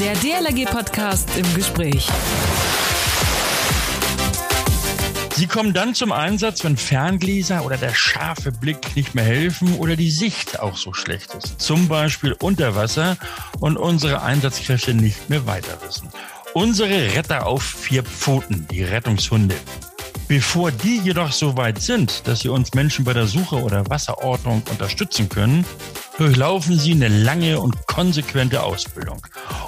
Der DLRG-Podcast im Gespräch. Sie kommen dann zum Einsatz, wenn Ferngläser oder der scharfe Blick nicht mehr helfen oder die Sicht auch so schlecht ist. Zum Beispiel unter Wasser und unsere Einsatzkräfte nicht mehr weiter wissen. Unsere Retter auf vier Pfoten, die Rettungshunde. Bevor die jedoch so weit sind, dass sie uns Menschen bei der Suche oder Wasserordnung unterstützen können, durchlaufen sie eine lange und konsequente Ausbildung.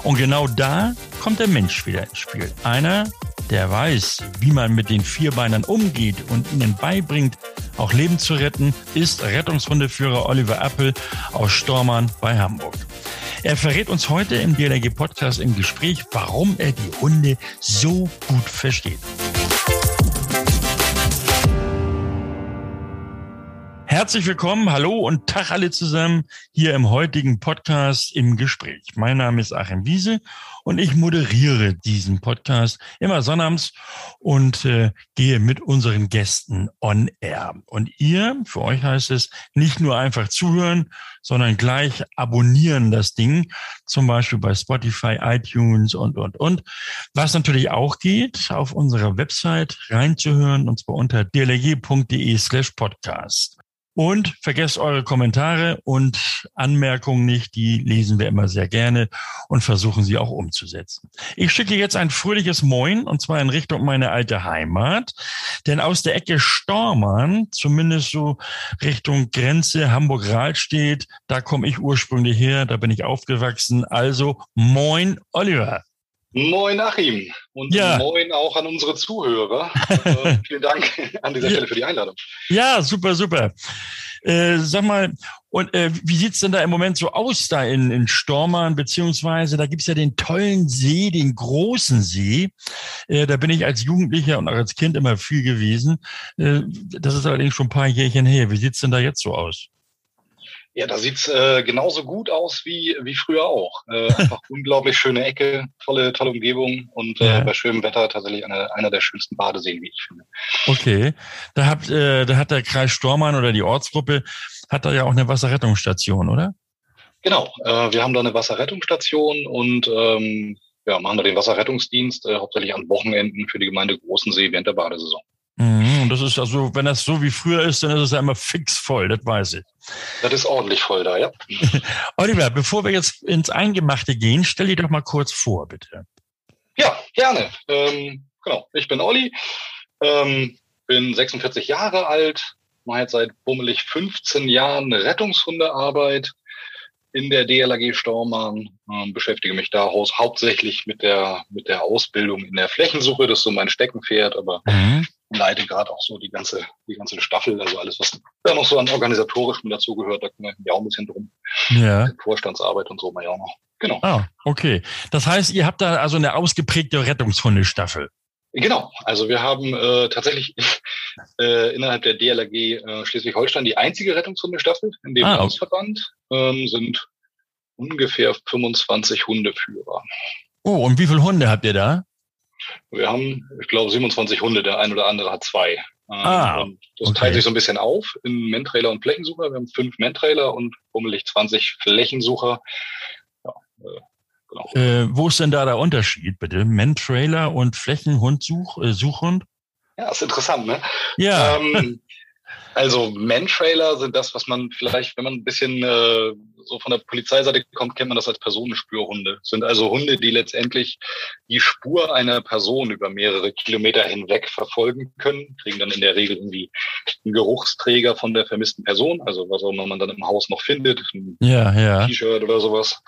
Und genau da kommt der Mensch wieder ins Spiel. Einer, der weiß, wie man mit den Vierbeinern umgeht und ihnen beibringt, auch Leben zu retten, ist Rettungshundeführer Oliver Appel aus Stormann bei Hamburg. Er verrät uns heute im DLRG Podcast im Gespräch, warum er die Hunde so gut versteht. Herzlich willkommen, hallo und Tag alle zusammen hier im heutigen Podcast im Gespräch. Mein Name ist Achim Wiese und ich moderiere diesen Podcast immer sonnabends und äh, gehe mit unseren Gästen on air. Und ihr, für euch heißt es, nicht nur einfach zuhören, sondern gleich abonnieren das Ding, zum Beispiel bei Spotify, iTunes und, und, und. Was natürlich auch geht, auf unserer Website reinzuhören, und zwar unter dlg.de slash podcast. Und vergesst eure Kommentare und Anmerkungen nicht, die lesen wir immer sehr gerne und versuchen sie auch umzusetzen. Ich schicke jetzt ein fröhliches Moin und zwar in Richtung meine alte Heimat, denn aus der Ecke Stormann, zumindest so Richtung Grenze Hamburg-Rahlstedt, da komme ich ursprünglich her, da bin ich aufgewachsen. Also Moin Oliver. Moin Achim und ja. moin auch an unsere Zuhörer. äh, vielen Dank an dieser Stelle für die Einladung. Ja, super, super. Äh, sag mal, und äh, wie sieht's denn da im Moment so aus da in, in Stormann, beziehungsweise da gibt's ja den tollen See, den großen See. Äh, da bin ich als Jugendlicher und auch als Kind immer viel gewesen. Äh, das ist allerdings schon ein paar Jährchen her. Wie sieht's denn da jetzt so aus? Ja, da sieht's äh, genauso gut aus wie, wie früher auch. Äh, einfach unglaublich schöne Ecke, tolle, tolle Umgebung und äh, ja. bei schönem Wetter tatsächlich eine, einer der schönsten Badeseen, wie ich finde. Okay, da hat, äh, da hat der Kreis Stormann oder die Ortsgruppe, hat da ja auch eine Wasserrettungsstation, oder? Genau, äh, wir haben da eine Wasserrettungsstation und ähm, ja, machen da den Wasserrettungsdienst, äh, hauptsächlich an Wochenenden für die Gemeinde Großensee während der Badesaison. Mhm, und das ist also, wenn das so wie früher ist, dann ist es ja immer fix voll, das weiß ich. Das ist ordentlich voll da, ja. Oliver, bevor wir jetzt ins Eingemachte gehen, stell dich doch mal kurz vor, bitte. Ja, gerne. Ähm, genau, ich bin Olli, ähm, bin 46 Jahre alt, mache jetzt seit bummelig 15 Jahren Rettungshundearbeit in der DLAG Stormann, ähm, beschäftige mich da hauptsächlich mit der, mit der Ausbildung in der Flächensuche. Das ist so mein Steckenpferd, aber mhm. Leite gerade auch so die ganze, die ganze Staffel, also alles, was da noch so an organisatorischem dazugehört, da kümmere ich mich auch ein bisschen drum. Ja. Vorstandsarbeit und so mal ja auch noch. Genau. Ah, okay. Das heißt, ihr habt da also eine ausgeprägte Rettungshundestaffel. Genau, also wir haben äh, tatsächlich äh, innerhalb der DLRG äh, Schleswig-Holstein die einzige Rettungshundestaffel in dem ah, Landesverband, ähm, sind ungefähr 25 Hundeführer. Oh, und wie viele Hunde habt ihr da? Wir haben, ich glaube, 27 Hunde, der ein oder andere hat zwei. Ähm, ah, und das okay. teilt sich so ein bisschen auf in Mentrailer und Flächensucher. Wir haben fünf Mentrailer und bummelig 20 Flächensucher. Ja, äh, Genau. Äh, wo ist denn da der Unterschied, bitte? Man-Trailer und Flächenhund-Such, äh, Suchhund? Ja, ist interessant, ne? Ja. Ähm, also Man-Trailer sind das, was man vielleicht, wenn man ein bisschen äh, so von der Polizeiseite kommt, kennt man das als Personenspürhunde. Das sind also Hunde, die letztendlich die Spur einer Person über mehrere Kilometer hinweg verfolgen können, kriegen dann in der Regel irgendwie einen Geruchsträger von der vermissten Person, also was auch immer man dann im Haus noch findet, ein ja, ja. T-Shirt oder sowas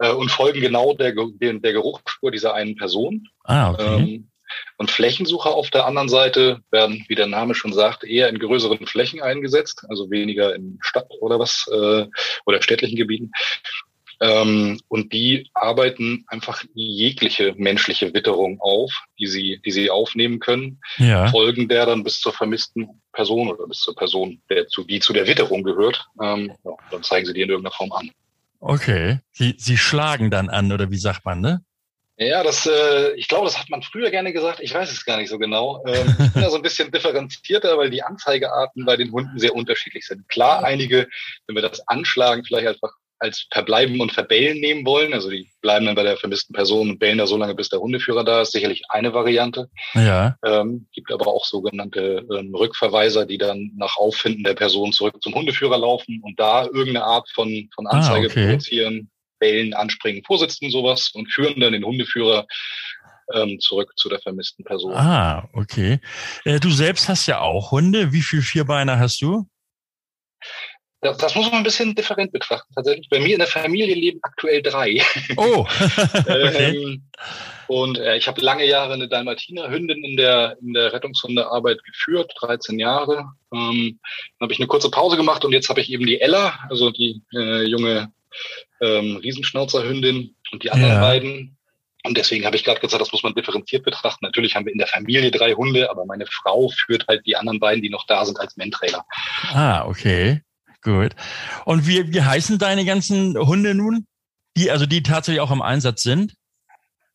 äh, und folgen genau der, der, der Geruchsspur dieser einen Person. Ah, okay. Ähm, und Flächensucher auf der anderen Seite werden, wie der Name schon sagt, eher in größeren Flächen eingesetzt, also weniger in Stadt oder was äh, oder städtlichen Gebieten. Ähm, und die arbeiten einfach jegliche menschliche Witterung auf, die sie, die sie aufnehmen können, ja. folgen der dann bis zur vermissten Person oder bis zur Person, der zu, die zu der Witterung gehört. Ähm, ja, dann zeigen sie die in irgendeiner Form an. Okay. Sie, sie schlagen dann an, oder wie sagt man, ne? Ja, das, äh, ich glaube, das hat man früher gerne gesagt. Ich weiß es gar nicht so genau. Ähm, ich bin da so ein bisschen differenzierter, weil die Anzeigearten bei den Hunden sehr unterschiedlich sind. Klar, einige, wenn wir das anschlagen, vielleicht einfach als Verbleiben und Verbellen nehmen wollen. Also die bleiben dann bei der vermissten Person und bellen da so lange, bis der Hundeführer da ist. Sicherlich eine Variante. Ja. Ähm, gibt aber auch sogenannte ähm, Rückverweiser, die dann nach Auffinden der Person zurück zum Hundeführer laufen und da irgendeine Art von, von Anzeige ah, okay. produzieren, bellen, anspringen, vorsitzen, sowas und führen dann den Hundeführer ähm, zurück zu der vermissten Person. Ah, okay. Äh, du selbst hast ja auch Hunde. Wie viel Vierbeiner hast du? Das, das, muss man ein bisschen different betrachten tatsächlich. Bei mir in der Familie leben aktuell drei. Oh. okay. ähm, und äh, ich habe lange Jahre eine Dalmatiner-Hündin in der, in der Rettungshundearbeit geführt, 13 Jahre. Ähm, dann habe ich eine kurze Pause gemacht und jetzt habe ich eben die Ella, also die äh, junge ähm, Riesenschnauzerhündin und die anderen ja. beiden. Und deswegen habe ich gerade gesagt, das muss man differenziert betrachten. Natürlich haben wir in der Familie drei Hunde, aber meine Frau führt halt die anderen beiden, die noch da sind, als Mentrailer. Ah, okay. Gut. Und wie, wie heißen deine ganzen Hunde nun? Die, also die tatsächlich auch im Einsatz sind?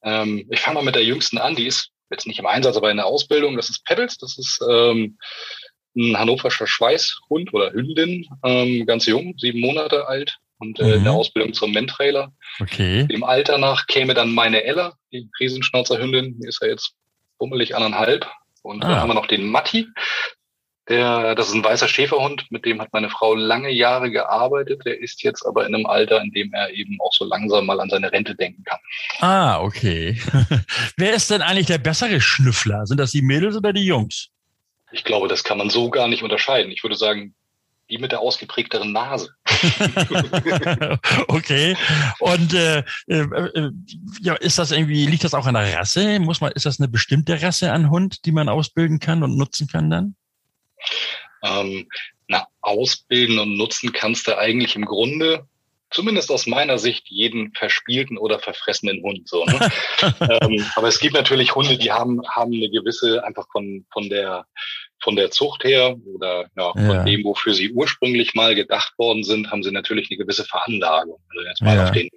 Ähm, ich fange mal mit der jüngsten an. Die ist jetzt nicht im Einsatz, aber in der Ausbildung. Das ist Pebbles. Das ist ähm, ein hannoverscher Schweißhund oder Hündin, ähm, ganz jung, sieben Monate alt und äh, mhm. in der. Ausbildung zum Mentrailer. Okay. Dem Alter nach käme dann meine Ella, die Riesenschnauzerhündin. Die ist ja jetzt bummelig anderthalb. Und ah. dann haben wir noch den Matti. Der, das ist ein weißer Schäferhund, mit dem hat meine Frau lange Jahre gearbeitet. Der ist jetzt aber in einem Alter, in dem er eben auch so langsam mal an seine Rente denken kann. Ah, okay. Wer ist denn eigentlich der bessere Schnüffler? Sind das die Mädels oder die Jungs? Ich glaube, das kann man so gar nicht unterscheiden. Ich würde sagen, die mit der ausgeprägteren Nase. okay. Und äh, äh, äh, ja, ist das irgendwie, liegt das auch an der Rasse? Muss man, ist das eine bestimmte Rasse an Hund, die man ausbilden kann und nutzen kann dann? Ähm, na, ausbilden und nutzen kannst du eigentlich im Grunde, zumindest aus meiner Sicht, jeden verspielten oder verfressenen Hund. So, ne? ähm, aber es gibt natürlich Hunde, die haben, haben eine gewisse, einfach von, von der von der Zucht her oder ja, von ja. dem, wofür sie ursprünglich mal gedacht worden sind, haben sie natürlich eine gewisse Veranlagung. Also jetzt mal ja. auf den,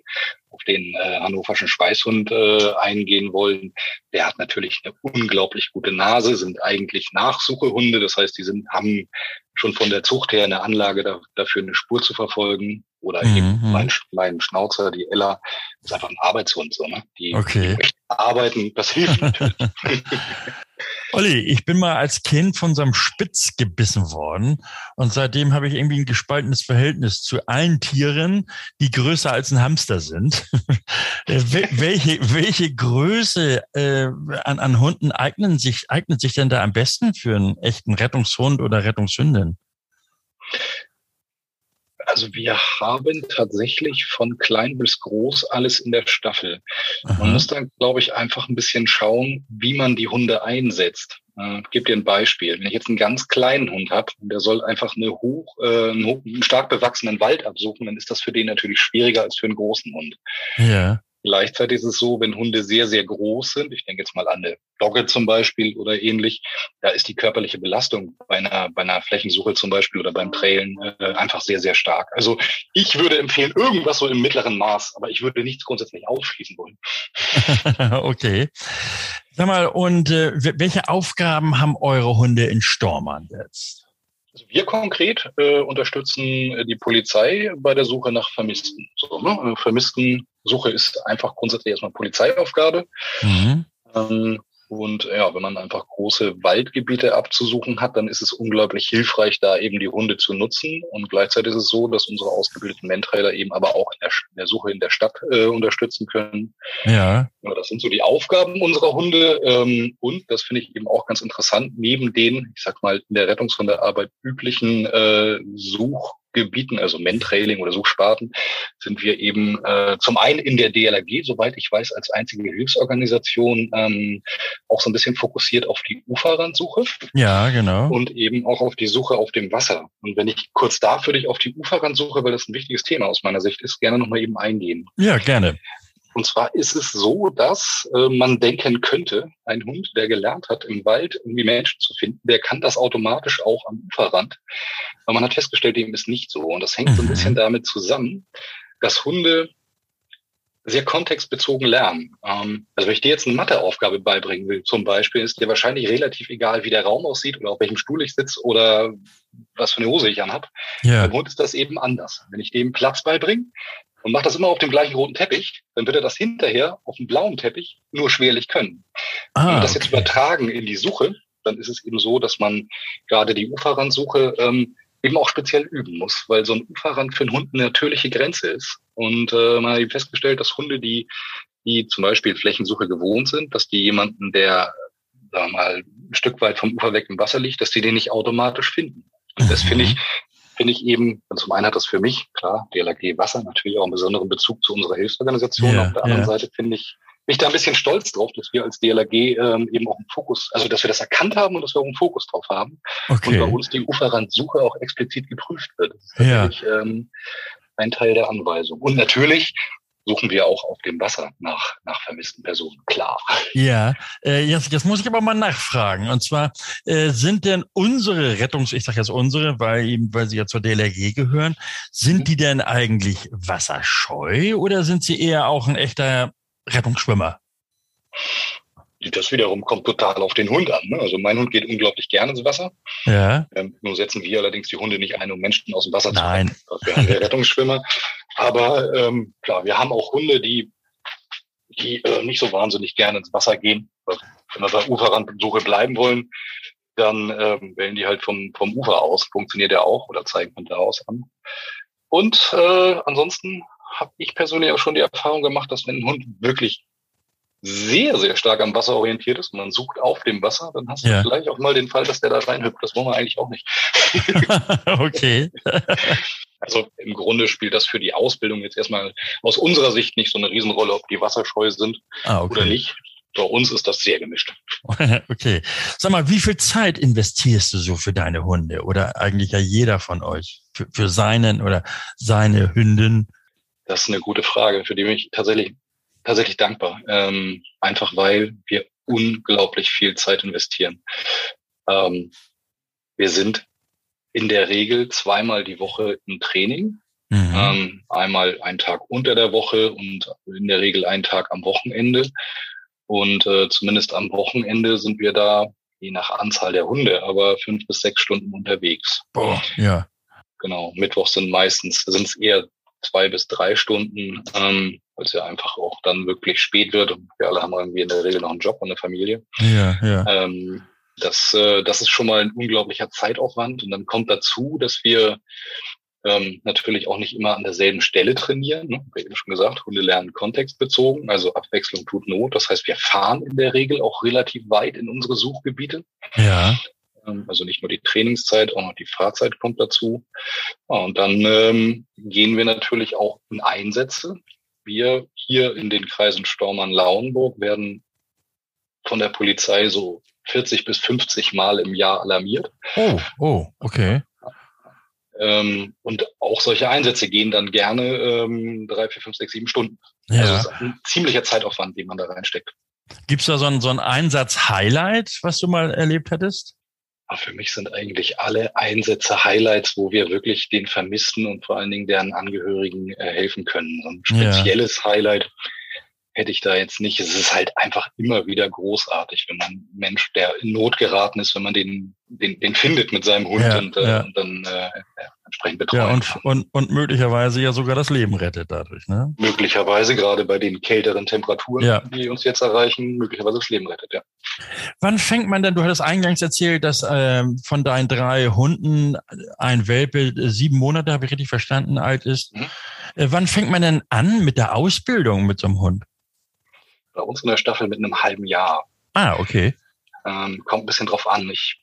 auf den äh, hannoverschen Schweißhund äh, eingehen wollen. Der hat natürlich eine unglaublich gute Nase, sind eigentlich Nachsuchehunde. Das heißt, die sind, haben schon von der Zucht her eine Anlage da, dafür, eine Spur zu verfolgen. Oder mhm. eben mhm. mein, mein Schnauzer, die Ella, ist einfach ein Arbeitshund. So, ne? Die, okay. die arbeiten, das hilft natürlich. Olli, ich bin mal als Kind von so einem Spitz gebissen worden und seitdem habe ich irgendwie ein gespaltenes Verhältnis zu allen Tieren, die größer als ein Hamster sind. Äh, welche, welche Größe äh, an, an Hunden eignen sich, eignet sich denn da am besten für einen echten Rettungshund oder Rettungshündin? Also wir haben tatsächlich von klein bis groß alles in der Staffel. Aha. Man muss dann, glaube ich, einfach ein bisschen schauen, wie man die Hunde einsetzt. Äh, ich gebe dir ein Beispiel. Wenn ich jetzt einen ganz kleinen Hund habe und der soll einfach eine hoch, äh, einen stark bewachsenen Wald absuchen, dann ist das für den natürlich schwieriger als für einen großen Hund. Ja. Gleichzeitig ist es so, wenn Hunde sehr, sehr groß sind, ich denke jetzt mal an eine Dogge zum Beispiel oder ähnlich, da ist die körperliche Belastung bei einer, bei einer Flächensuche zum Beispiel oder beim Trailen äh, einfach sehr, sehr stark. Also ich würde empfehlen, irgendwas so im mittleren Maß, aber ich würde nichts grundsätzlich ausschließen wollen. okay. Sag mal, und äh, welche Aufgaben haben eure Hunde in Stormern jetzt? Also wir konkret äh, unterstützen äh, die Polizei bei der Suche nach Vermissten. So, ne? Vermisstensuche ist einfach grundsätzlich erstmal Polizeiaufgabe. Mhm. Ähm, und ja, wenn man einfach große Waldgebiete abzusuchen hat, dann ist es unglaublich hilfreich, da eben die Hunde zu nutzen. Und gleichzeitig ist es so, dass unsere ausgebildeten Mentrailer eben aber auch in der, in der Suche in der Stadt äh, unterstützen können. Ja. ja. Das sind so die Aufgaben unserer Hunde. Ähm, und das finde ich eben auch ganz interessant, neben den, ich sag mal, in der Rettungshundearbeit üblichen äh, Such- Gebieten, also Mentrailing oder Suchsparten, sind wir eben äh, zum einen in der DLRG, soweit ich weiß, als einzige Hilfsorganisation ähm, auch so ein bisschen fokussiert auf die Uferrandsuche. Ja, genau. Und eben auch auf die Suche auf dem Wasser. Und wenn ich kurz da für dich auf die Uferrandsuche, weil das ein wichtiges Thema aus meiner Sicht ist, gerne nochmal eben eingehen. Ja, gerne. Und zwar ist es so, dass äh, man denken könnte, ein Hund, der gelernt hat, im Wald irgendwie Menschen zu finden, der kann das automatisch auch am Uferrand. Aber man hat festgestellt, dem ist nicht so. Und das hängt so ein bisschen mhm. damit zusammen, dass Hunde sehr kontextbezogen lernen. Ähm, also wenn ich dir jetzt eine Matheaufgabe beibringen will, zum Beispiel, ist dir wahrscheinlich relativ egal, wie der Raum aussieht oder auf welchem Stuhl ich sitze oder was für eine Hose ich anhab. Ja. Beim Hund ist das eben anders. Wenn ich dem Platz beibringe, und macht das immer auf dem gleichen roten Teppich, dann wird er das hinterher auf dem blauen Teppich nur schwerlich können. Ah, Wenn wir das okay. jetzt übertragen in die Suche, dann ist es eben so, dass man gerade die Uferrandsuche ähm, eben auch speziell üben muss, weil so ein Uferrand für einen Hund eine natürliche Grenze ist. Und äh, man hat eben festgestellt, dass Hunde, die, die zum Beispiel Flächensuche gewohnt sind, dass die jemanden, der sagen wir mal, ein Stück weit vom Ufer weg im Wasser liegt, dass die den nicht automatisch finden. Und das finde ich, mhm. Finde ich eben, zum einen hat das für mich, klar, DLAG Wasser natürlich auch einen besonderen Bezug zu unserer Hilfsorganisation. Ja, Auf der anderen ja. Seite finde ich, bin ich da ein bisschen stolz drauf, dass wir als DLAG ähm, eben auch einen Fokus, also dass wir das erkannt haben und dass wir auch einen Fokus drauf haben. Okay. Und bei uns die Uferrandsuche auch explizit geprüft wird. Das ist natürlich ja. ähm, ein Teil der Anweisung. Und natürlich suchen wir auch auf dem Wasser nach, nach vermissten Personen, klar. Ja, äh, jetzt, jetzt muss ich aber mal nachfragen. Und zwar, äh, sind denn unsere Rettungs-, ich sage jetzt unsere, weil, eben, weil sie ja zur DLRG gehören, sind mhm. die denn eigentlich wasserscheu oder sind sie eher auch ein echter Rettungsschwimmer? Das wiederum kommt total auf den Hund an. Ne? Also mein Hund geht unglaublich gerne ins Wasser. Ja. Ähm, nur setzen wir allerdings die Hunde nicht ein, um Menschen aus dem Wasser Nein. zu holen. Wir haben Rettungsschwimmer. Aber ähm, klar, wir haben auch Hunde, die, die äh, nicht so wahnsinnig gerne ins Wasser gehen. Wenn wir bei Uferrandsuche bleiben wollen, dann ähm, wählen die halt vom, vom Ufer aus. Funktioniert ja auch oder zeigen von da aus an. Und äh, ansonsten habe ich persönlich auch schon die Erfahrung gemacht, dass wenn ein Hund wirklich sehr, sehr stark am Wasser orientiert ist und man sucht auf dem Wasser, dann hast du ja. vielleicht auch mal den Fall, dass der da reinhüpft. Das wollen wir eigentlich auch nicht. okay. Also im Grunde spielt das für die Ausbildung jetzt erstmal aus unserer Sicht nicht so eine Riesenrolle, ob die wasserscheu sind ah, okay. oder nicht. Bei uns ist das sehr gemischt. okay. Sag mal, wie viel Zeit investierst du so für deine Hunde oder eigentlich ja jeder von euch für, für seinen oder seine Hündin? Das ist eine gute Frage, für die bin ich tatsächlich tatsächlich dankbar. Ähm, einfach weil wir unglaublich viel Zeit investieren. Ähm, wir sind in der Regel zweimal die Woche im Training. Mhm. Ähm, einmal einen Tag unter der Woche und in der Regel einen Tag am Wochenende. Und äh, zumindest am Wochenende sind wir da, je nach Anzahl der Hunde, aber fünf bis sechs Stunden unterwegs. Boah, ja. Genau. Mittwoch sind meistens, sind es eher zwei bis drei Stunden, ähm, weil es ja einfach auch dann wirklich spät wird und wir alle haben irgendwie in der Regel noch einen Job und eine Familie. Ja, ja. Ähm, das, äh, das ist schon mal ein unglaublicher Zeitaufwand und dann kommt dazu, dass wir ähm, natürlich auch nicht immer an derselben Stelle trainieren. Ne? Wie eben schon gesagt, Hunde lernen kontextbezogen, also Abwechslung tut Not. Das heißt, wir fahren in der Regel auch relativ weit in unsere Suchgebiete. Ja. Ähm, also nicht nur die Trainingszeit, auch noch die Fahrzeit kommt dazu. Und dann ähm, gehen wir natürlich auch in Einsätze. Wir hier in den Kreisen Stormann-Lauenburg werden von der Polizei so 40 bis 50 Mal im Jahr alarmiert. Oh, oh, okay. Ähm, und auch solche Einsätze gehen dann gerne ähm, drei, vier, fünf, sechs, sieben Stunden. Ja. Also es ist ein ziemlicher Zeitaufwand, den man da reinsteckt. Gibt es da so ein, so ein Einsatz-Highlight, was du mal erlebt hättest? Für mich sind eigentlich alle Einsätze Highlights, wo wir wirklich den Vermissten und vor allen Dingen deren Angehörigen äh, helfen können. So ein spezielles ja. Highlight hätte ich da jetzt nicht. Es ist halt einfach immer wieder großartig, wenn man Mensch, der in Not geraten ist, wenn man den, den, den findet mit seinem Hund ja, und, äh, ja. und dann äh, entsprechend betreut. Ja, und, und, und möglicherweise ja sogar das Leben rettet dadurch, ne? Möglicherweise, gerade bei den kälteren Temperaturen, ja. die uns jetzt erreichen, möglicherweise das Leben rettet, ja. Wann fängt man denn, du hattest eingangs erzählt, dass äh, von deinen drei Hunden ein Welpe sieben Monate, habe ich richtig verstanden, alt ist. Mhm. Äh, wann fängt man denn an mit der Ausbildung mit so einem Hund? bei uns in der Staffel mit einem halben Jahr. Ah, okay. Ähm, kommt ein bisschen drauf an. Ich,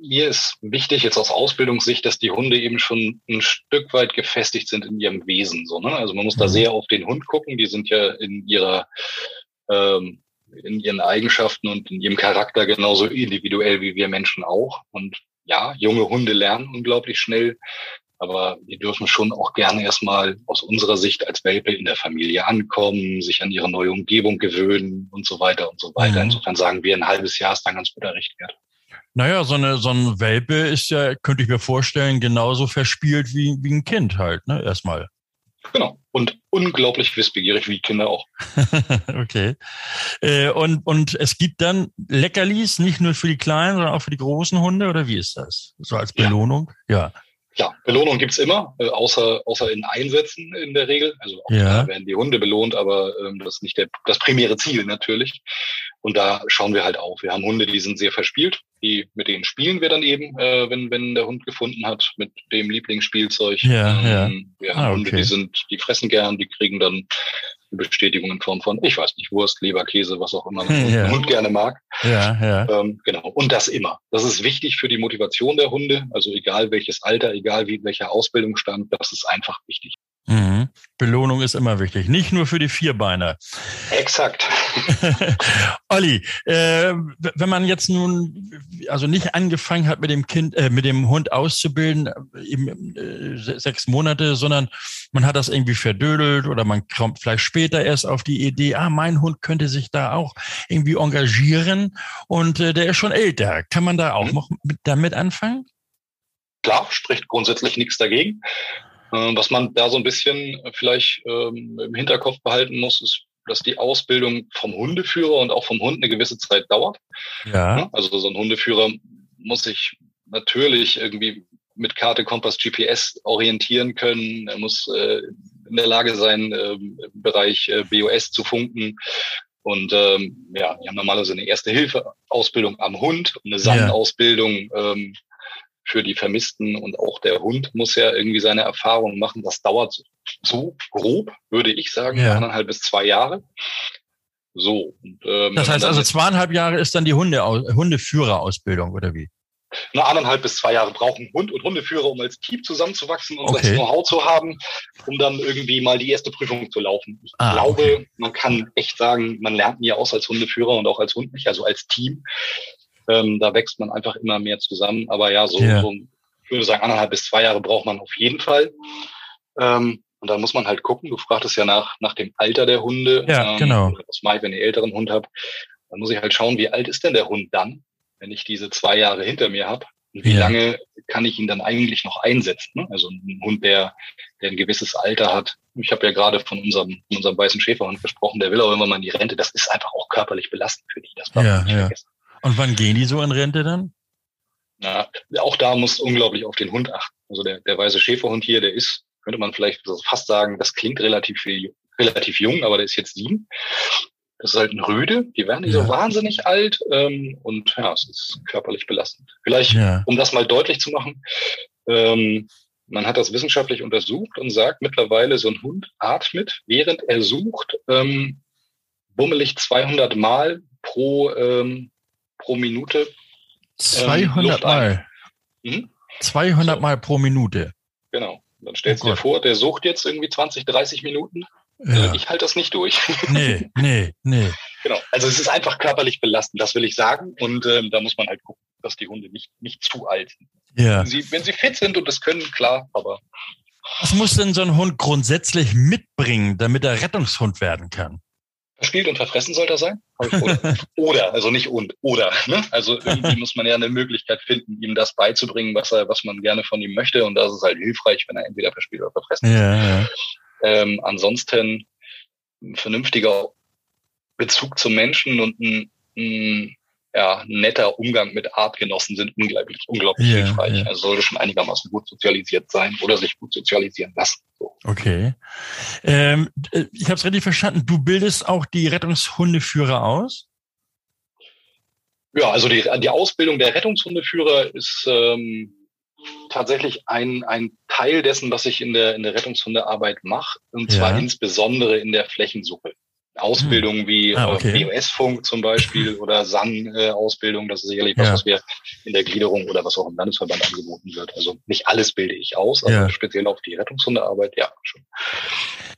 mir ist wichtig jetzt aus Ausbildungssicht, dass die Hunde eben schon ein Stück weit gefestigt sind in ihrem Wesen. So, ne? Also man muss mhm. da sehr auf den Hund gucken. Die sind ja in ihrer ähm, in ihren Eigenschaften und in ihrem Charakter genauso individuell wie wir Menschen auch. Und ja, junge Hunde lernen unglaublich schnell. Aber die dürfen schon auch gerne erstmal aus unserer Sicht als Welpe in der Familie ankommen, sich an ihre neue Umgebung gewöhnen und so weiter und so weiter. Mhm. Insofern sagen wir, ein halbes Jahr ist dann ganz guter Richtwert. Naja, so, eine, so ein Welpe ist ja, könnte ich mir vorstellen, genauso verspielt wie, wie ein Kind halt, ne, erstmal. Genau. Und unglaublich wissbegierig wie Kinder auch. okay. Äh, und, und es gibt dann Leckerlis, nicht nur für die kleinen, sondern auch für die großen Hunde, oder wie ist das? So als Belohnung? Ja. ja. Klar, Belohnung gibt's immer, äh, außer, außer in Einsätzen in der Regel. Also auch Ja. werden die Hunde belohnt, aber ähm, das ist nicht der, das primäre Ziel natürlich. Und da schauen wir halt auf. Wir haben Hunde, die sind sehr verspielt. Die, mit denen spielen wir dann eben, äh, wenn, wenn der Hund gefunden hat, mit dem Lieblingsspielzeug. Ja, ja. Ähm, Wir haben Ah, Hunde, okay. die sind, die fressen gern, die kriegen dann eine Bestätigung in Form von, ich weiß nicht, Wurst, Leber, Käse, was auch immer ein Ja. Hund gerne mag. Ja, ja. Ähm, genau. Und das immer. Das ist wichtig für die Motivation der Hunde. Also egal welches Alter, egal wie welcher Ausbildungsstand, das ist einfach wichtig. Mhm. Belohnung ist immer wichtig. Nicht nur für die Vierbeiner. Exakt. Olli, äh, wenn man jetzt nun also nicht angefangen hat mit dem Kind, äh, mit dem Hund auszubilden, äh, eben äh, se- sechs Monate, sondern man hat das irgendwie verdödelt oder man kommt vielleicht später erst auf die Idee, ah, mein Hund könnte sich da auch irgendwie engagieren und äh, der ist schon älter. Kann man da auch Mhm. noch mit, damit anfangen? Klar, spricht grundsätzlich nichts dagegen. Äh, was man da so ein bisschen vielleicht ähm, im Hinterkopf behalten muss, ist, dass die Ausbildung vom Hundeführer und auch vom Hund eine gewisse Zeit dauert. Ja. Also so ein Hundeführer muss sich natürlich irgendwie mit Karte, Kompass, GPS orientieren können. Er muss äh, in der Lage sein, ähm, im Bereich äh, BOS zu funken. Und ähm, ja, wir haben normalerweise eine Erste-Hilfe-Ausbildung am Hund, und eine SAN-Ausbildung ähm, für die Vermissten und auch der Hund muss ja irgendwie seine Erfahrungen machen. Das dauert so grob, würde ich sagen, Ja. anderthalb bis zwei Jahre. So. Und, ähm, Das heißt also zweieinhalb Jahre ist dann die Hunde, Hundeführerausbildung oder wie? Nur anderthalb bis zwei Jahre brauchen Hund und Hundeführer, um als Team zusammenzuwachsen und Okay. das Know-how zu haben, um dann irgendwie mal die erste Prüfung zu laufen. Ich Ah, glaube, okay. man kann echt sagen, man lernt nie aus als Hundeführer und auch als Hund nicht, also als Team. Ähm, da wächst man einfach immer mehr zusammen. Aber ja, so, Ja. so ich würde sagen, anderthalb bis zwei Jahre braucht man auf jeden Fall. Ähm, und da muss man halt gucken. Du fragtest ja nach, nach dem Alter der Hunde. Ja, ähm, genau. Was mache ich, wenn ich einen älteren Hund habe? Dann muss ich halt schauen, wie alt ist denn der Hund dann, wenn ich diese zwei Jahre hinter mir habe? Und wie Ja. lange kann ich ihn dann eigentlich noch einsetzen? Ne? Also ein Hund, der, der ein gewisses Alter hat. Ich habe ja gerade von unserem, unserem weißen Schäferhund gesprochen, der will auch irgendwann mal in die Rente. Das ist einfach auch körperlich belastend für die. Das darf Ja, man nicht ja. Und wann gehen die so in Rente dann? Ja, auch da muss unglaublich auf den Hund achten. Also der, der weiße Schäferhund hier, der ist, könnte man vielleicht fast sagen, das klingt relativ viel, relativ jung, aber der ist jetzt sieben. Das ist halt ein Rüde, die werden nicht Ja. so wahnsinnig alt ähm, und ja, es ist körperlich belastend. Vielleicht, Ja. um das mal deutlich zu machen, ähm, man hat das wissenschaftlich untersucht und sagt mittlerweile, so ein Hund atmet, während er sucht, ähm, bummelig 200 Mal pro, ähm, pro Minute 200 Luft ein. Mal. Mhm. 200 Mal pro Minute. Genau. Dann stellst Oh du dir Gott. vor, der sucht jetzt irgendwie 20, 30 Minuten. Ja. Also ich halte das nicht durch. Nee, nee, nee. genau. Also es ist einfach körperlich belastend, das will ich sagen. Und ähm, da muss man halt gucken, dass die Hunde nicht, nicht zu alt sind. Ja. Wenn, sie, wenn sie fit sind und das können, klar, aber Was muss denn so ein Hund grundsätzlich mitbringen, damit er Rettungshund werden kann? Verspielt und verfressen sollte er sein. Oder, oder also nicht und, oder. Ne? Also irgendwie muss man ja eine Möglichkeit finden, ihm das beizubringen, was er, was man gerne von ihm möchte. Und das ist halt hilfreich, wenn er entweder verspielt oder verfressen ist. Ja, ja. Ähm, ansonsten ein vernünftiger Bezug zum Menschen und ein, ein ja, netter Umgang mit Artgenossen sind unglaublich, unglaublich Ja, hilfreich. ja. Also sollte schon einigermaßen gut sozialisiert sein oder sich gut sozialisieren lassen. So. Okay. Ähm, äh, ich habe es richtig verstanden. Du bildest auch die Rettungshundeführer aus? Ja, also die, die Ausbildung der Rettungshundeführer ist ähm, tatsächlich ein, ein Teil dessen, was ich in der, in der Rettungshundearbeit mache, und zwar Ja. insbesondere in der Flächensuche. Ausbildungen wie Ah, okay. äh, BOS-Funk zum Beispiel oder SAN-Ausbildung, das ist sicherlich was, Ja. was wir in der Gliederung oder was auch im Landesverband angeboten wird. Also nicht alles bilde ich aus, aber Ja. speziell auf die Rettungshundearbeit, ja, schon.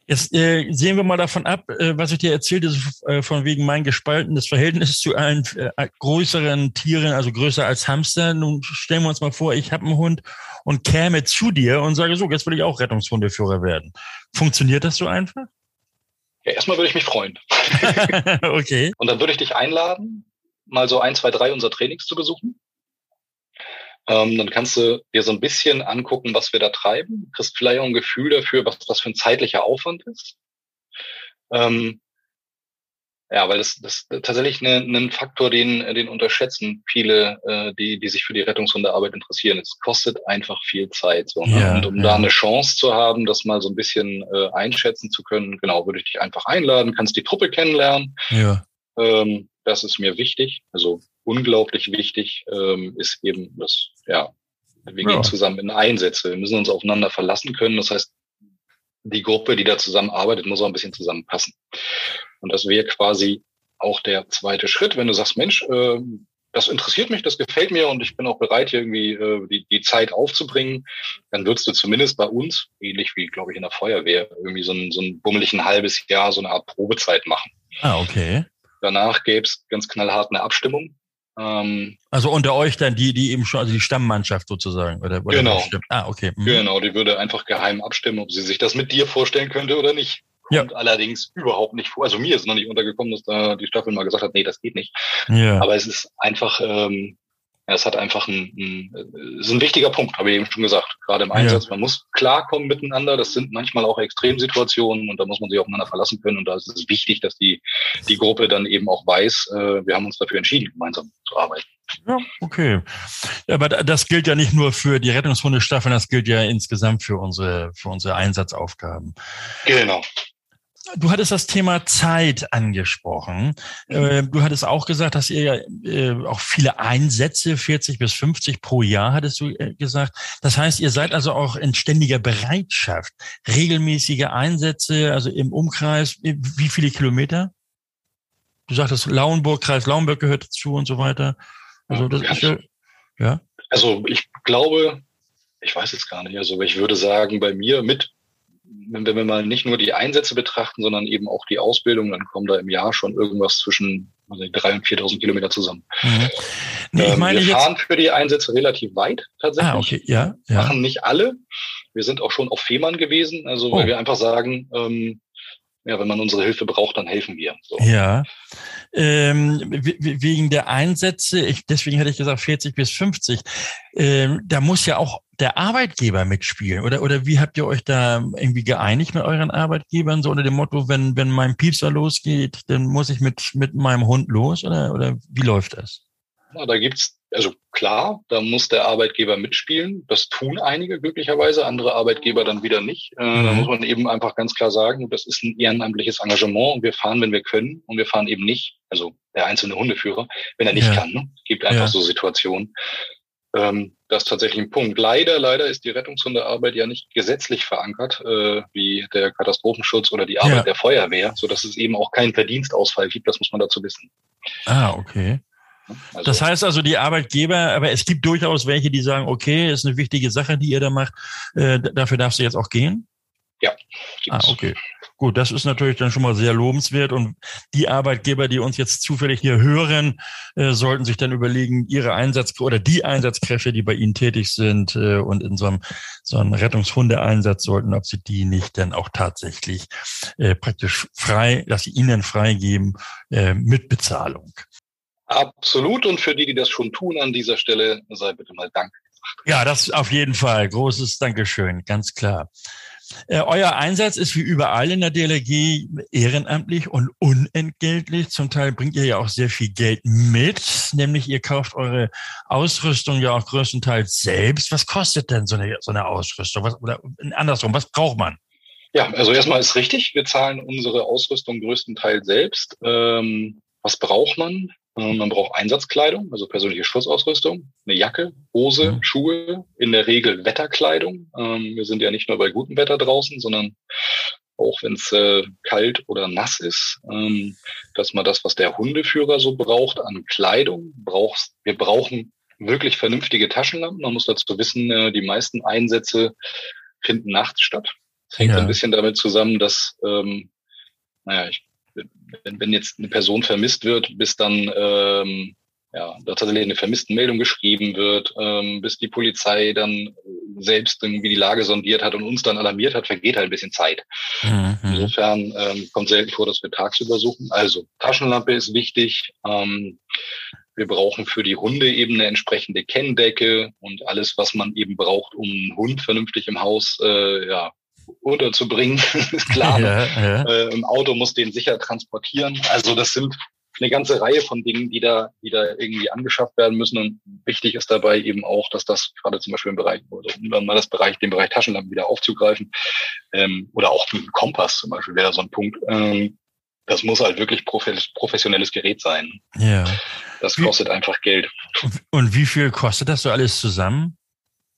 Jetzt äh, sehen wir mal davon ab, äh, was ich dir erzählte, so, äh, von wegen mein gespaltenes Verhältnis zu allen äh, größeren Tieren, also größer als Hamster. Nun stellen wir uns mal vor, ich habe einen Hund und käme zu dir und sage so, jetzt will ich auch Rettungshundeführer werden. Funktioniert das so einfach? Ja, erstmal würde ich mich freuen. okay. Und dann würde ich dich einladen, mal so ein, zwei, drei unserer Trainings zu besuchen. Ähm, dann kannst du dir so ein bisschen angucken, was wir da treiben. Kriegst vielleicht auch ein Gefühl dafür, was das für ein zeitlicher Aufwand ist. Ähm, Ja, weil das, das ist tatsächlich ein ne, Faktor, den, den unterschätzen viele, äh, die, die sich für die Rettungshundearbeit interessieren. Es kostet einfach viel Zeit. So, ne? ja, und um ja. da eine Chance zu haben, das mal so ein bisschen äh, einschätzen zu können, genau, würde ich dich einfach einladen, kannst die Truppe kennenlernen. Ja. Ähm, das ist mir wichtig. Also unglaublich wichtig ähm, ist eben das, ja, wir gehen zusammen in Einsätze. Wir müssen uns aufeinander verlassen können. Das heißt, die Gruppe, die da zusammenarbeitet, muss auch ein bisschen zusammenpassen. Und das wäre quasi auch der zweite Schritt, wenn du sagst, Mensch, äh, das interessiert mich, das gefällt mir und ich bin auch bereit, hier irgendwie äh, die, die Zeit aufzubringen, dann würdest du zumindest bei uns, ähnlich wie, glaube ich, in der Feuerwehr, irgendwie so ein, so ein bummelig ein halbes Jahr so eine Art Probezeit machen. Ah, okay. Danach gäbe es ganz knallhart eine Abstimmung. Ähm, also unter euch dann die, die eben schon, also die Stammmannschaft sozusagen, oder? oder genau. Ah, okay. Mhm. Genau, die würde einfach geheim abstimmen, ob sie sich das mit dir vorstellen könnte oder nicht. Ja. Und allerdings überhaupt nicht vor. Also mir ist noch nicht untergekommen, dass da die Staffel mal gesagt hat, nee, das geht nicht. Ja. Aber es ist einfach, ähm, ja, es hat einfach ein, ein, ist ein wichtiger Punkt, habe ich eben schon gesagt. Gerade im Einsatz, ja. man muss klarkommen miteinander. Das sind manchmal auch Extremsituationen und da muss man sich aufeinander verlassen können. Und da ist es wichtig, dass die, die Gruppe dann eben auch weiß, äh, wir haben uns dafür entschieden, gemeinsam zu arbeiten. Ja, okay. Aber das gilt ja nicht nur für die Rettungshundestaffeln, das gilt ja insgesamt für unsere, für unsere Einsatzaufgaben. Genau. Du hattest das Thema Zeit angesprochen. Mhm. Du hattest auch gesagt, dass ihr ja äh, auch viele Einsätze, 40 bis 50 pro Jahr, hattest du äh, gesagt. Das heißt, ihr seid also auch in ständiger Bereitschaft. Regelmäßige Einsätze, also im Umkreis, wie viele Kilometer? Du sagtest, Lauenburg, Kreis Lauenburg gehört dazu und so weiter. Also das ja. ist ja, ja. Also ich glaube, ich weiß jetzt gar nicht, also ich würde sagen, bei mir mit wenn wir mal nicht nur die Einsätze betrachten, sondern eben auch die Ausbildung, dann kommen da im Jahr schon irgendwas zwischen also 3.000 und 4.000 Kilometer zusammen. Mhm. Nee, ich ähm, meine wir fahren für die Einsätze relativ weit tatsächlich. Ah, okay, ja, ja. Machen nicht alle. Wir sind auch schon auf Fehmarn gewesen, also oh. weil wir einfach sagen, ähm, ja, wenn man unsere Hilfe braucht, dann helfen wir. So. Ja. Ähm, wegen der Einsätze, ich, deswegen hätte ich gesagt 40 bis 50, ähm, da muss ja auch der Arbeitgeber mitspielen? Oder, oder wie habt ihr euch da irgendwie geeinigt mit euren Arbeitgebern? So unter dem Motto, wenn, wenn mein Piepser losgeht, dann muss ich mit, mit meinem Hund los? Oder, oder wie läuft das? Da gibt's also klar, da muss der Arbeitgeber mitspielen. Das tun einige glücklicherweise, andere Arbeitgeber dann wieder nicht. Äh, mhm. Da muss man eben einfach ganz klar sagen, das ist ein ehrenamtliches Engagement und wir fahren, wenn wir können und wir fahren eben nicht. Also der einzelne Hundeführer, wenn er nicht ja. kann. Ne? Es gibt einfach ja. so Situationen. Ähm, das ist tatsächlich ein Punkt. Leider, leider ist die Rettungshundearbeit ja nicht gesetzlich verankert, äh, wie der Katastrophenschutz oder die Arbeit ja. der Feuerwehr, so dass es eben auch keinen Verdienstausfall gibt. Das muss man dazu wissen. Ah, okay. Also, das heißt also, die Arbeitgeber, aber es gibt durchaus welche, die sagen, okay, ist eine wichtige Sache, die ihr da macht, äh, dafür darfst du jetzt auch gehen? Ja. Gibt's. Ah, okay. Gut, das ist natürlich dann schon mal sehr lobenswert. Und die Arbeitgeber, die uns jetzt zufällig hier hören, äh, sollten sich dann überlegen, ihre Einsatz oder die Einsatzkräfte, die bei ihnen tätig sind äh, und in so einem, so einem Rettungshundeeinsatz sollten, ob sie die nicht dann auch tatsächlich äh, praktisch frei, dass sie ihnen freigeben äh, mit Bezahlung. Absolut. Und für die, die das schon tun an dieser Stelle, sei bitte mal Dank. Ja, das auf jeden Fall. Großes Dankeschön, ganz klar. Äh, euer Einsatz ist wie überall in der DLRG ehrenamtlich und unentgeltlich. Zum Teil bringt ihr ja auch sehr viel Geld mit, nämlich ihr kauft eure Ausrüstung ja auch größtenteils selbst. Was kostet denn so eine, so eine Ausrüstung? Was, oder andersrum, was braucht man? Ja, also erstmal ist richtig, wir zahlen unsere Ausrüstung größtenteils selbst. Ähm, was braucht man? Man braucht Einsatzkleidung, also persönliche Schutzausrüstung, eine Jacke, Hose, mhm. Schuhe, in der Regel Wetterkleidung. Ähm, wir sind ja nicht nur bei gutem Wetter draußen, sondern auch wenn es äh, kalt oder nass ist, ähm, dass man das, was der Hundeführer so braucht an Kleidung, braucht, wir brauchen wirklich vernünftige Taschenlampen. Man muss dazu wissen, äh, die meisten Einsätze finden nachts statt. Das hängt ja. ein bisschen damit zusammen, dass, ähm, naja, ich wenn, wenn jetzt eine Person vermisst wird, bis dann ähm, ja, da tatsächlich eine Vermisstenmeldung geschrieben wird, ähm, bis die Polizei dann selbst irgendwie die Lage sondiert hat und uns dann alarmiert hat, vergeht halt ein bisschen Zeit. Mhm. Insofern ähm, kommt selten vor, dass wir tagsüber suchen. Also Taschenlampe ist wichtig. Ähm, wir brauchen für die Hunde eben eine entsprechende Kenndecke und alles, was man eben braucht, um einen Hund vernünftig im Haus äh, ja, unterzubringen, ist klar. Ja, ja. Äh, Im Auto muss den sicher transportieren. Also das sind eine ganze Reihe von Dingen, die da, die da irgendwie angeschafft werden müssen. Und wichtig ist dabei eben auch, dass das gerade zum Beispiel im Bereich, oder um dann mal das Bereich, den Bereich Taschenlampen wieder aufzugreifen, ähm, oder auch ein Kompass zum Beispiel wäre so ein Punkt. Ähm, das muss halt wirklich professionelles Gerät sein. Ja. Das kostet wie, einfach Geld. Und wie viel kostet das so alles zusammen?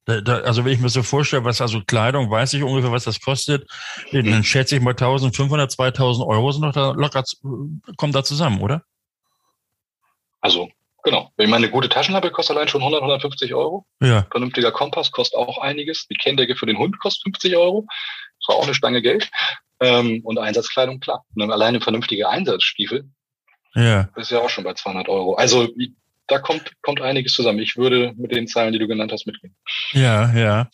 Da, da, also wenn ich mir so vorstelle, was also Kleidung, weiß ich ungefähr, was das kostet, dann hm. schätze ich mal 1500, 2000 Euro sind noch da locker, kommen da zusammen, oder? Also, genau. Wenn ich meine, eine gute Taschenlampe kostet allein schon 100, 150 Euro. Ja. Vernünftiger Kompass kostet auch einiges. Die Kenndecke für den Hund kostet 50 Euro. Das war auch eine Stange Geld. Ähm, und Einsatzkleidung, klar. Und alleine vernünftige Einsatzstiefel. Ja. ist ja auch schon bei 200 Euro. Also, da kommt, kommt einiges zusammen. Ich würde mit den Zahlen, die du genannt hast, mitgehen. Ja, ja.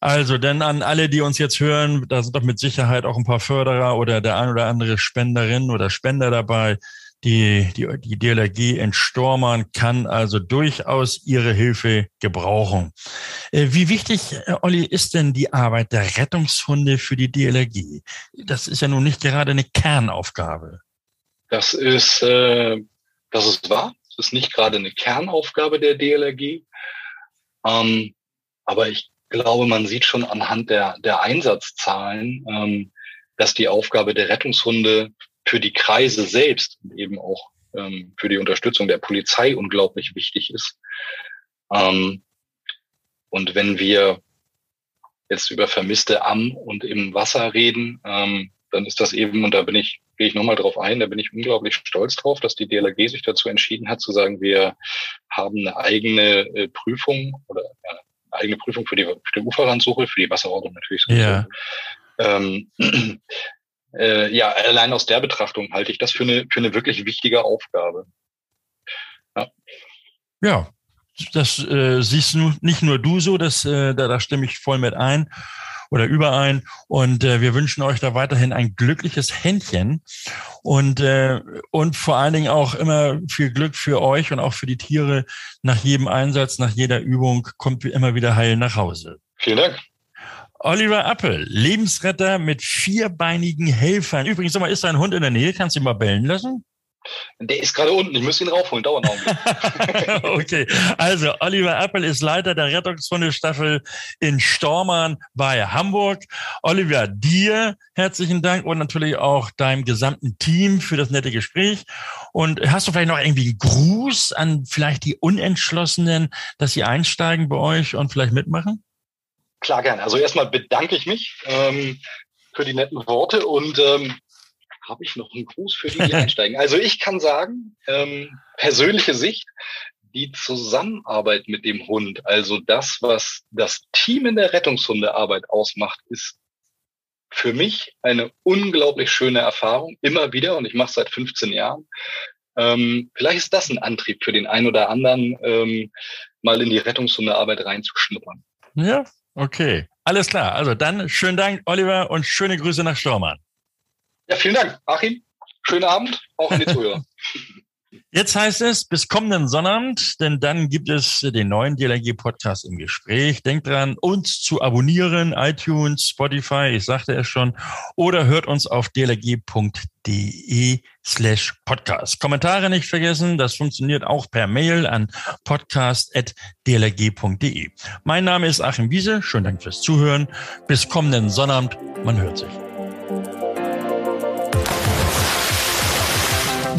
Also, denn an alle, die uns jetzt hören, da sind doch mit Sicherheit auch ein paar Förderer oder der ein oder andere Spenderin oder Spender dabei. Die, die, die DLRG in Stormern kann also durchaus ihre Hilfe gebrauchen. Äh, wie wichtig, äh, Olli, ist denn die Arbeit der Rettungshunde für die DLRG? Das ist ja nun nicht gerade eine Kernaufgabe. Das ist, äh, das ist wahr. Das ist nicht gerade eine Kernaufgabe der DLRG. Ähm, aber ich glaube, man sieht schon anhand der, der Einsatzzahlen, ähm, dass die Aufgabe der Rettungshunde für die Kreise selbst und eben auch ähm, für die Unterstützung der Polizei unglaublich wichtig ist. Ähm, und wenn wir jetzt über Vermisste am und im Wasser reden, ähm, dann ist das eben, und da bin ich, gehe ich nochmal drauf ein, da bin ich unglaublich stolz drauf, dass die DLRG sich dazu entschieden hat, zu sagen, wir haben eine eigene äh, Prüfung oder ja, eine eigene Prüfung für die, für die Uferrandsuche, für die Wasserordnung natürlich. Ja. Ähm, äh, ja, allein aus der Betrachtung halte ich das für eine, für eine wirklich wichtige Aufgabe. Ja. Ja, das äh, siehst du nicht nur du so, das, äh, da, da stimme ich voll mit ein oder überein. Und äh, wir wünschen euch da weiterhin ein glückliches Händchen und, äh, und vor allen Dingen auch immer viel Glück für euch und auch für die Tiere. Nach jedem Einsatz, nach jeder Übung kommt immer wieder heil nach Hause. Vielen Dank. Oliver Appel, Lebensretter mit vierbeinigen Helfern. Übrigens, sag mal, ist dein Hund in der Nähe? Kannst du ihn mal bellen lassen? Der ist gerade unten, ich muss ihn raufholen, dauert noch Okay, also Oliver Appel ist Leiter der Rettungshundestaffel in Stormann bei Hamburg. Oliver, dir herzlichen Dank und natürlich auch deinem gesamten Team für das nette Gespräch. Und hast du vielleicht noch irgendwie einen Gruß an vielleicht die Unentschlossenen, dass sie einsteigen bei euch und vielleicht mitmachen? Klar, gerne. Also erstmal bedanke ich mich ähm, für die netten Worte und ähm, habe ich noch einen Gruß für die, die einsteigen. Also ich kann sagen, ähm, persönliche Sicht, die Zusammenarbeit mit dem Hund, also das, was das Team in der Rettungshundearbeit ausmacht, ist für mich eine unglaublich schöne Erfahrung, immer wieder, und ich mache seit 15 Jahren. Ähm, vielleicht ist das ein Antrieb für den einen oder anderen, ähm, mal in die Rettungshundearbeit reinzuschnuppern. Ja, okay. Alles klar. Also dann schönen Dank, Oliver, und schöne Grüße nach Stormann. Ja, vielen Dank, Achim. Schönen Abend, auch an die Zuhörer. Jetzt heißt es bis kommenden Sonnabend, denn dann gibt es den neuen DLRG-Podcast im Gespräch. Denkt dran, uns zu abonnieren, iTunes, Spotify, ich sagte es schon, oder hört uns auf dlrg.de slash podcast. Kommentare nicht vergessen, das funktioniert auch per Mail an podcast.dlrg.de. Mein Name ist Achim Wiese, schönen Dank fürs Zuhören. Bis kommenden Sonnabend, man hört sich.